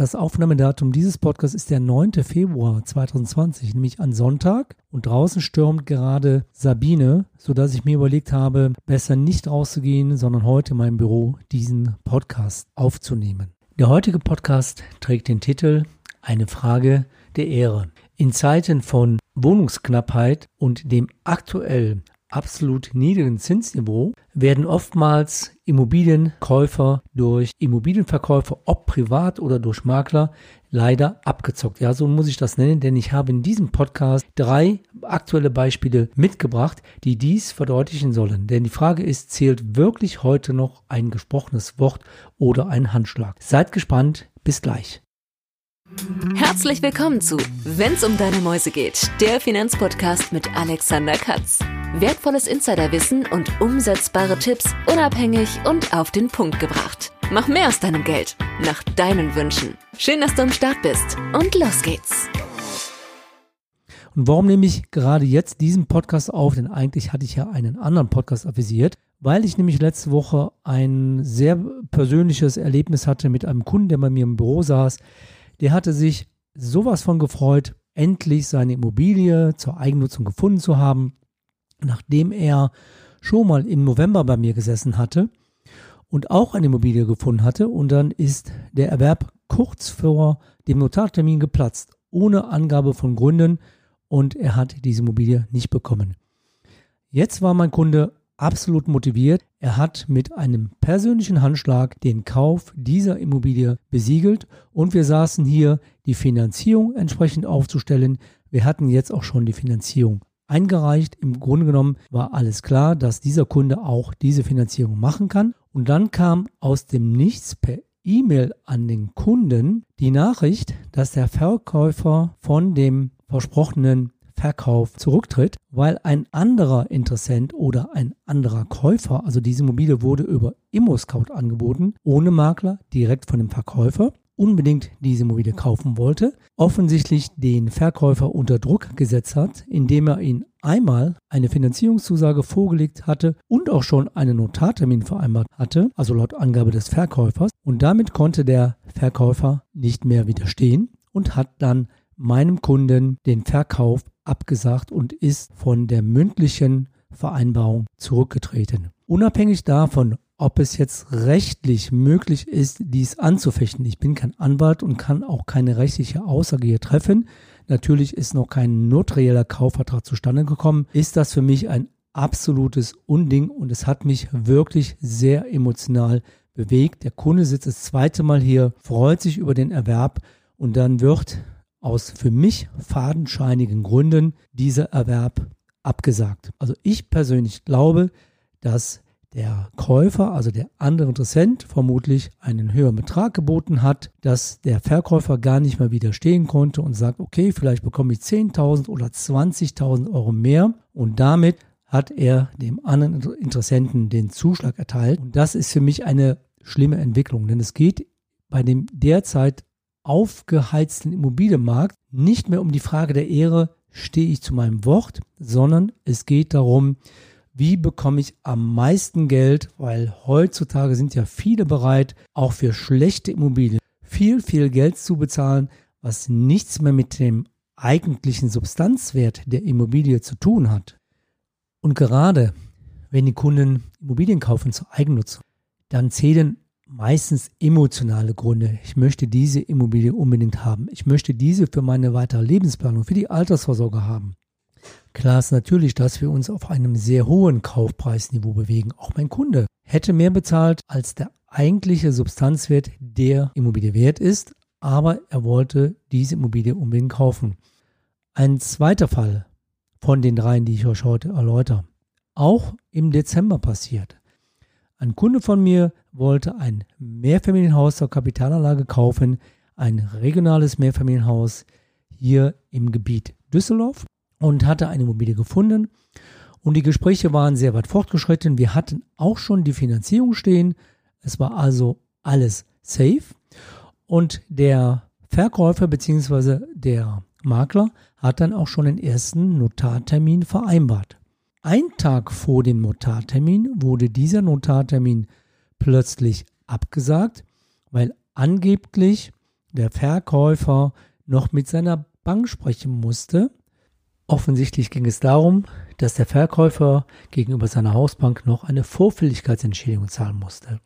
Das Aufnahmedatum dieses Podcasts ist der 9. Februar 2020, nämlich an Sonntag. Und draußen stürmt gerade Sabine, sodass ich mir überlegt habe, besser nicht rauszugehen, sondern heute in meinem Büro diesen Podcast aufzunehmen. Der heutige Podcast trägt den Titel Eine Frage der Ehre. In Zeiten von Wohnungsknappheit und dem aktuell absolut niedrigen Zinsniveau werden oftmals Immobilienkäufer durch Immobilienverkäufer, ob privat oder durch Makler, leider abgezockt. Ja, so muss ich das nennen, denn ich habe in diesem Podcast drei aktuelle Beispiele mitgebracht, die dies verdeutlichen sollen. Denn die Frage ist, zählt wirklich heute noch ein gesprochenes Wort oder ein Handschlag? Seid gespannt, bis gleich. Herzlich willkommen zu Wenn's um deine Mäuse geht, der Finanzpodcast mit Alexander Katz. Wertvolles Insiderwissen und umsetzbare Tipps unabhängig und auf den Punkt gebracht. Mach mehr aus deinem Geld, nach deinen Wünschen. Schön, dass du am Start bist und los geht's. Und warum nehme ich gerade jetzt diesen Podcast auf? Denn eigentlich hatte ich ja einen anderen Podcast avisiert, weil ich nämlich letzte Woche ein sehr persönliches Erlebnis hatte mit einem Kunden, der bei mir im Büro saß. Der hatte sich sowas von gefreut, endlich seine Immobilie zur Eigennutzung gefunden zu haben nachdem er schon mal im November bei mir gesessen hatte und auch eine Immobilie gefunden hatte und dann ist der Erwerb kurz vor dem Notartermin geplatzt, ohne Angabe von Gründen und er hat diese Immobilie nicht bekommen. Jetzt war mein Kunde absolut motiviert. Er hat mit einem persönlichen Handschlag den Kauf dieser Immobilie besiegelt und wir saßen hier, die Finanzierung entsprechend aufzustellen. Wir hatten jetzt auch schon die Finanzierung eingereicht. Im Grunde genommen war alles klar, dass dieser Kunde auch diese Finanzierung machen kann. Und dann kam aus dem Nichts per E-Mail an den Kunden die Nachricht, dass der Verkäufer von dem versprochenen Verkauf zurücktritt, weil ein anderer Interessent oder ein anderer Käufer, also diese Immobilie wurde über ImmoScout angeboten, ohne Makler, direkt von dem Verkäufer unbedingt diese Immobilie kaufen wollte, offensichtlich den Verkäufer unter Druck gesetzt hat, indem er ihn einmal eine Finanzierungszusage vorgelegt hatte und auch schon einen Notartermin vereinbart hatte, also laut Angabe des Verkäufers. Und damit konnte der Verkäufer nicht mehr widerstehen und hat dann meinem Kunden den Verkauf abgesagt und ist von der mündlichen Vereinbarung zurückgetreten. Unabhängig davon, ob es jetzt rechtlich möglich ist, dies anzufechten. Ich bin kein Anwalt und kann auch keine rechtliche Aussage hier treffen. Natürlich ist noch kein notarieller Kaufvertrag zustande gekommen. Ist das für mich ein absolutes Unding und es hat mich wirklich sehr emotional bewegt. Der Kunde sitzt das zweite Mal hier, freut sich über den Erwerb und dann wird aus für mich fadenscheinigen Gründen dieser Erwerb abgesagt. Also ich persönlich glaube, dass der Käufer, also der andere Interessent, vermutlich einen höheren Betrag geboten hat, dass der Verkäufer gar nicht mehr widerstehen konnte und sagt, okay, vielleicht bekomme ich 10.000 oder 20.000 Euro mehr und damit hat er dem anderen Interessenten den Zuschlag erteilt. Und das ist für mich eine schlimme Entwicklung, denn es geht bei dem derzeit aufgeheizten Immobilienmarkt nicht mehr um die Frage der Ehre, stehe ich zu meinem Wort, sondern es geht darum, wie bekomme ich am meisten Geld, weil heutzutage sind ja viele bereit, auch für schlechte Immobilien viel, viel Geld zu bezahlen, was nichts mehr mit dem eigentlichen Substanzwert der Immobilie zu tun hat. Und gerade wenn die Kunden Immobilien kaufen zur Eigennutzung, dann zählen meistens emotionale Gründe. Ich möchte diese Immobilie unbedingt haben. Ich möchte diese für meine weitere Lebensplanung, für die Altersvorsorge haben. Klar ist natürlich, dass wir uns auf einem sehr hohen Kaufpreisniveau bewegen. Auch mein Kunde hätte mehr bezahlt, als der eigentliche Substanzwert der Immobilie wert ist, aber er wollte diese Immobilie unbedingt kaufen. Ein zweiter Fall von den dreien, die ich euch heute erläutere, auch im Dezember passiert. Ein Kunde von mir wollte ein Mehrfamilienhaus zur Kapitalanlage kaufen, ein regionales Mehrfamilienhaus hier im Gebiet Düsseldorf und hatte eine Immobilie gefunden. Und die Gespräche waren sehr weit fortgeschritten. Wir hatten auch schon die Finanzierung stehen. Es war also alles safe. Und der Verkäufer bzw. der Makler hat dann auch schon den ersten Notartermin vereinbart. Ein Tag vor dem Notartermin wurde dieser Notartermin plötzlich abgesagt, weil angeblich der Verkäufer noch mit seiner Bank sprechen musste. Offensichtlich ging es darum, dass der Verkäufer gegenüber seiner Hausbank noch eine Vorfälligkeitsentschädigung zahlen musste.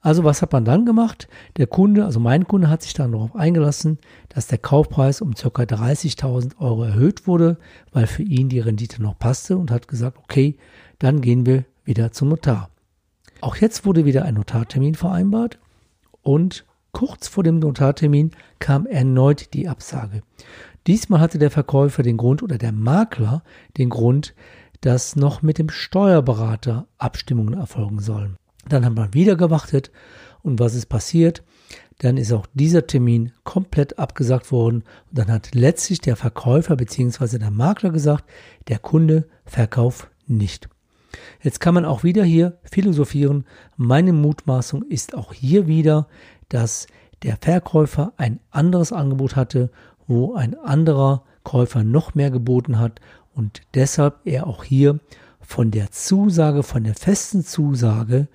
Also was hat man dann gemacht? Der Kunde, also mein Kunde hat sich dann darauf eingelassen, dass der Kaufpreis um ca. 30.000 Euro erhöht wurde, weil für ihn die Rendite noch passte und hat gesagt, okay, dann gehen wir wieder zum Notar. Auch jetzt wurde wieder ein Notartermin vereinbart und kurz vor dem Notartermin kam erneut die Absage. Diesmal hatte der Verkäufer den Grund oder der Makler den Grund, dass noch mit dem Steuerberater Abstimmungen erfolgen sollen. Dann haben wir wieder gewartet und was ist passiert? Dann ist auch dieser Termin komplett abgesagt worden und dann hat letztlich der Verkäufer bzw. der Makler gesagt, der Kunde verkauft nicht. Jetzt kann man auch wieder hier philosophieren. Meine Mutmaßung ist auch hier wieder, dass der Verkäufer ein anderes Angebot hatte, wo ein anderer Käufer noch mehr geboten hat und deshalb er auch hier von der Zusage, von der festen Zusage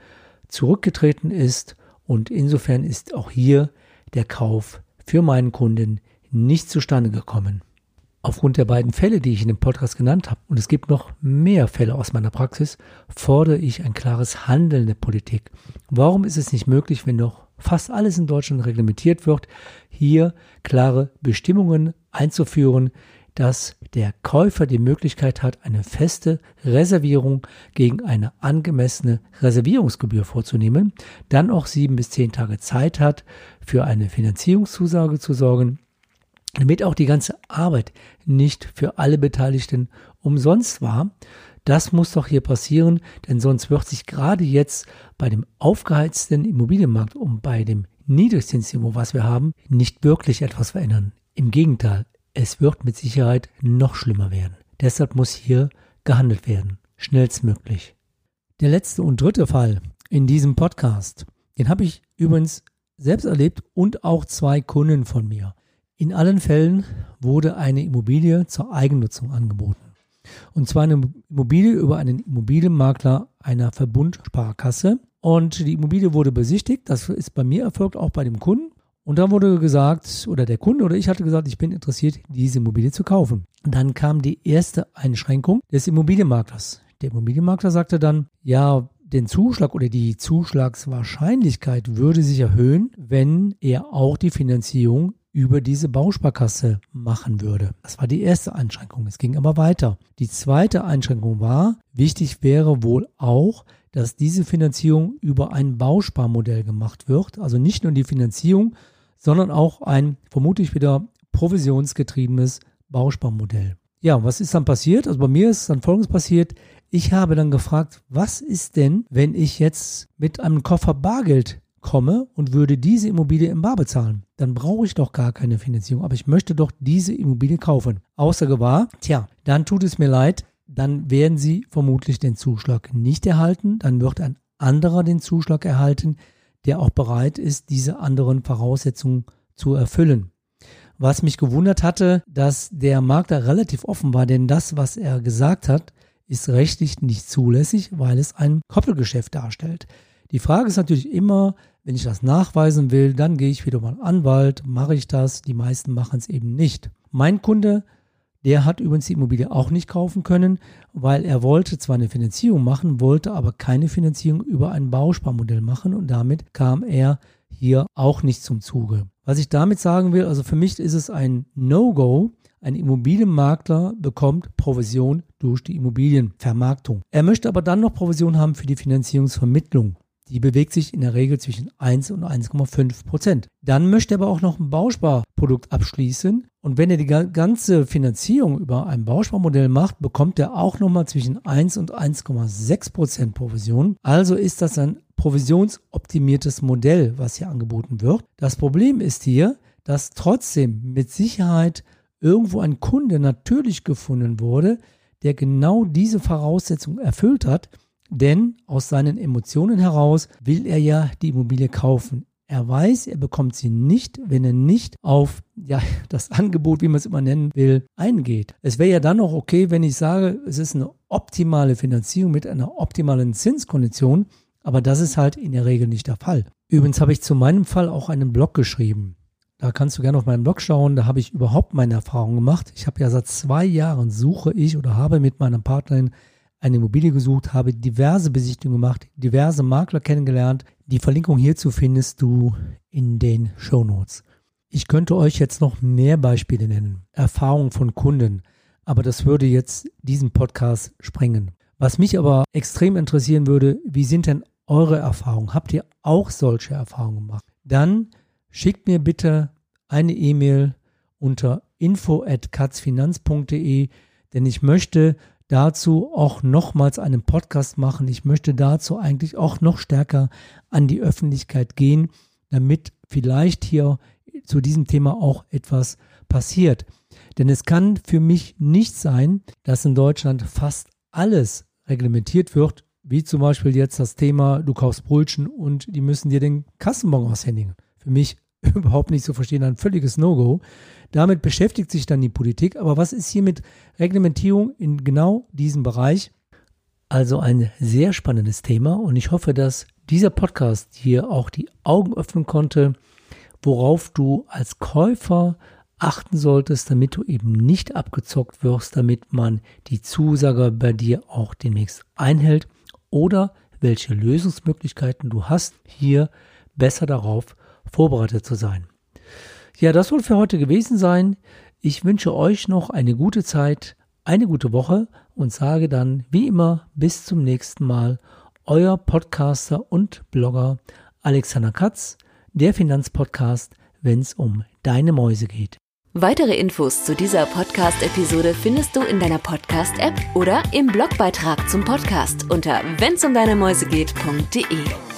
zurückgetreten ist und insofern ist auch hier der Kauf für meinen Kunden nicht zustande gekommen. Aufgrund der beiden Fälle, die ich in dem Podcast genannt habe, und es gibt noch mehr Fälle aus meiner Praxis, fordere ich ein klares Handeln der Politik. Warum ist es nicht möglich, wenn doch fast alles in Deutschland reglementiert wird, hier klare Bestimmungen einzuführen, dass der Käufer die Möglichkeit hat, eine feste Reservierung gegen eine angemessene Reservierungsgebühr vorzunehmen, dann auch sieben bis zehn Tage Zeit hat, für eine Finanzierungszusage zu sorgen, damit auch die ganze Arbeit nicht für alle Beteiligten umsonst war. Das muss doch hier passieren, denn sonst wird sich gerade jetzt bei dem aufgeheizten Immobilienmarkt und bei dem Niedrigzinsniveau, was wir haben, nicht wirklich etwas verändern. Im Gegenteil, es wird mit Sicherheit noch schlimmer werden. Deshalb muss hier gehandelt werden, schnellstmöglich. Der letzte und dritte Fall in diesem Podcast, den habe ich übrigens selbst erlebt und auch zwei Kunden von mir. In allen Fällen wurde eine Immobilie zur Eigennutzung angeboten. Und zwar eine Immobilie über einen Immobilienmakler einer Verbundsparkasse. Und die Immobilie wurde besichtigt. Das ist bei mir erfolgt, auch bei dem Kunden. Und dann wurde gesagt, oder der Kunde oder ich hatte gesagt, ich bin interessiert, diese Immobilie zu kaufen. Und dann kam die erste Einschränkung des Immobilienmaklers. Der Immobilienmakler sagte dann, ja, den Zuschlag oder die Zuschlagswahrscheinlichkeit würde sich erhöhen, wenn er auch die Finanzierung über diese Bausparkasse machen würde. Das war die erste Einschränkung. Es ging aber weiter. Die zweite Einschränkung war, wichtig wäre wohl auch, dass diese Finanzierung über ein Bausparmodell gemacht wird. Also nicht nur die Finanzierung, sondern auch ein vermutlich wieder provisionsgetriebenes Bausparmodell. Ja, was ist dann passiert? Also bei mir ist dann Folgendes passiert. Ich habe dann gefragt, was ist denn, wenn ich jetzt mit einem Koffer Bargeld komme und würde diese Immobilie im Bar bezahlen? Dann brauche ich doch gar keine Finanzierung, aber ich möchte doch diese Immobilie kaufen. Außer war, tja, dann tut es mir leid, dann werden Sie vermutlich den Zuschlag nicht erhalten, dann wird ein anderer den Zuschlag erhalten, der auch bereit ist, diese anderen Voraussetzungen zu erfüllen. Was mich gewundert hatte, dass der Markt da relativ offen war, denn das, was er gesagt hat, ist rechtlich nicht zulässig, weil es ein Koppelgeschäft darstellt. Die Frage ist natürlich immer, wenn ich das nachweisen will, dann gehe ich wieder mal Anwalt, mache ich das. Die meisten machen es eben nicht. Mein Kunde der hat übrigens die Immobilie auch nicht kaufen können, weil er wollte zwar eine Finanzierung machen, wollte aber keine Finanzierung über ein Bausparmodell machen und damit kam er hier auch nicht zum Zuge. Was ich damit sagen will, also für mich ist es ein No-Go. Ein Immobilienmakler bekommt Provision durch die Immobilienvermarktung. Er möchte aber dann noch Provision haben für die Finanzierungsvermittlung. Die bewegt sich in der Regel zwischen 1 und 1,5 Prozent. Dann möchte er aber auch noch ein Bausparprodukt abschließen. Und wenn er die ganze Finanzierung über ein Bausparmodell macht, bekommt er auch nochmal zwischen 1 und 1,6 Prozent Provision. Also ist das ein provisionsoptimiertes Modell, was hier angeboten wird. Das Problem ist hier, dass trotzdem mit Sicherheit irgendwo ein Kunde natürlich gefunden wurde, der genau diese Voraussetzung erfüllt hat denn aus seinen Emotionen heraus will er ja die Immobilie kaufen. Er weiß, er bekommt sie nicht, wenn er nicht auf ja, das Angebot, wie man es immer nennen will, eingeht. Es wäre ja dann auch okay, wenn ich sage, es ist eine optimale Finanzierung mit einer optimalen Zinskondition, aber das ist halt in der Regel nicht der Fall. Übrigens habe ich zu meinem Fall auch einen Blog geschrieben. Da kannst du gerne auf meinen Blog schauen. Da habe ich überhaupt meine Erfahrungen gemacht. Ich habe ja seit zwei Jahren suche ich oder habe mit meiner Partnerin eine Immobilie gesucht, habe diverse Besichtigungen gemacht, diverse Makler kennengelernt. Die Verlinkung hierzu findest du in den Show Notes. Ich könnte euch jetzt noch mehr Beispiele nennen, Erfahrungen von Kunden, aber das würde jetzt diesen Podcast sprengen. Was mich aber extrem interessieren würde, wie sind denn eure Erfahrungen? Habt ihr auch solche Erfahrungen gemacht? Dann schickt mir bitte eine E-Mail unter info@katzfinanz.de, denn ich möchte dazu auch nochmals einen Podcast machen. Ich möchte dazu eigentlich auch noch stärker an die Öffentlichkeit gehen, damit vielleicht hier zu diesem Thema auch etwas passiert. Denn es kann für mich nicht sein, dass in Deutschland fast alles reglementiert wird, wie zum Beispiel jetzt das Thema, du kaufst Brötchen und die müssen dir den Kassenbon aushändigen. Für mich überhaupt nicht zu verstehen, ein völliges No-Go. Damit beschäftigt sich dann die Politik. Aber was ist hier mit Reglementierung in genau diesem Bereich? Also ein sehr spannendes Thema und ich hoffe, dass dieser Podcast hier auch die Augen öffnen konnte, worauf du als Käufer achten solltest, damit du eben nicht abgezockt wirst, damit man die Zusage bei dir auch demnächst einhält oder welche Lösungsmöglichkeiten du hast, hier besser darauf vorbereitet zu sein. Ja, das soll für heute gewesen sein. Ich wünsche euch noch eine gute Zeit, eine gute Woche und sage dann wie immer bis zum nächsten Mal. Euer Podcaster und Blogger Alexander Katz, der Finanzpodcast, wenn es um deine Mäuse geht. Weitere Infos zu dieser Podcast-Episode findest du in deiner Podcast-App oder im Blogbeitrag zum Podcast unter wennsumdeinemäusegeht.de.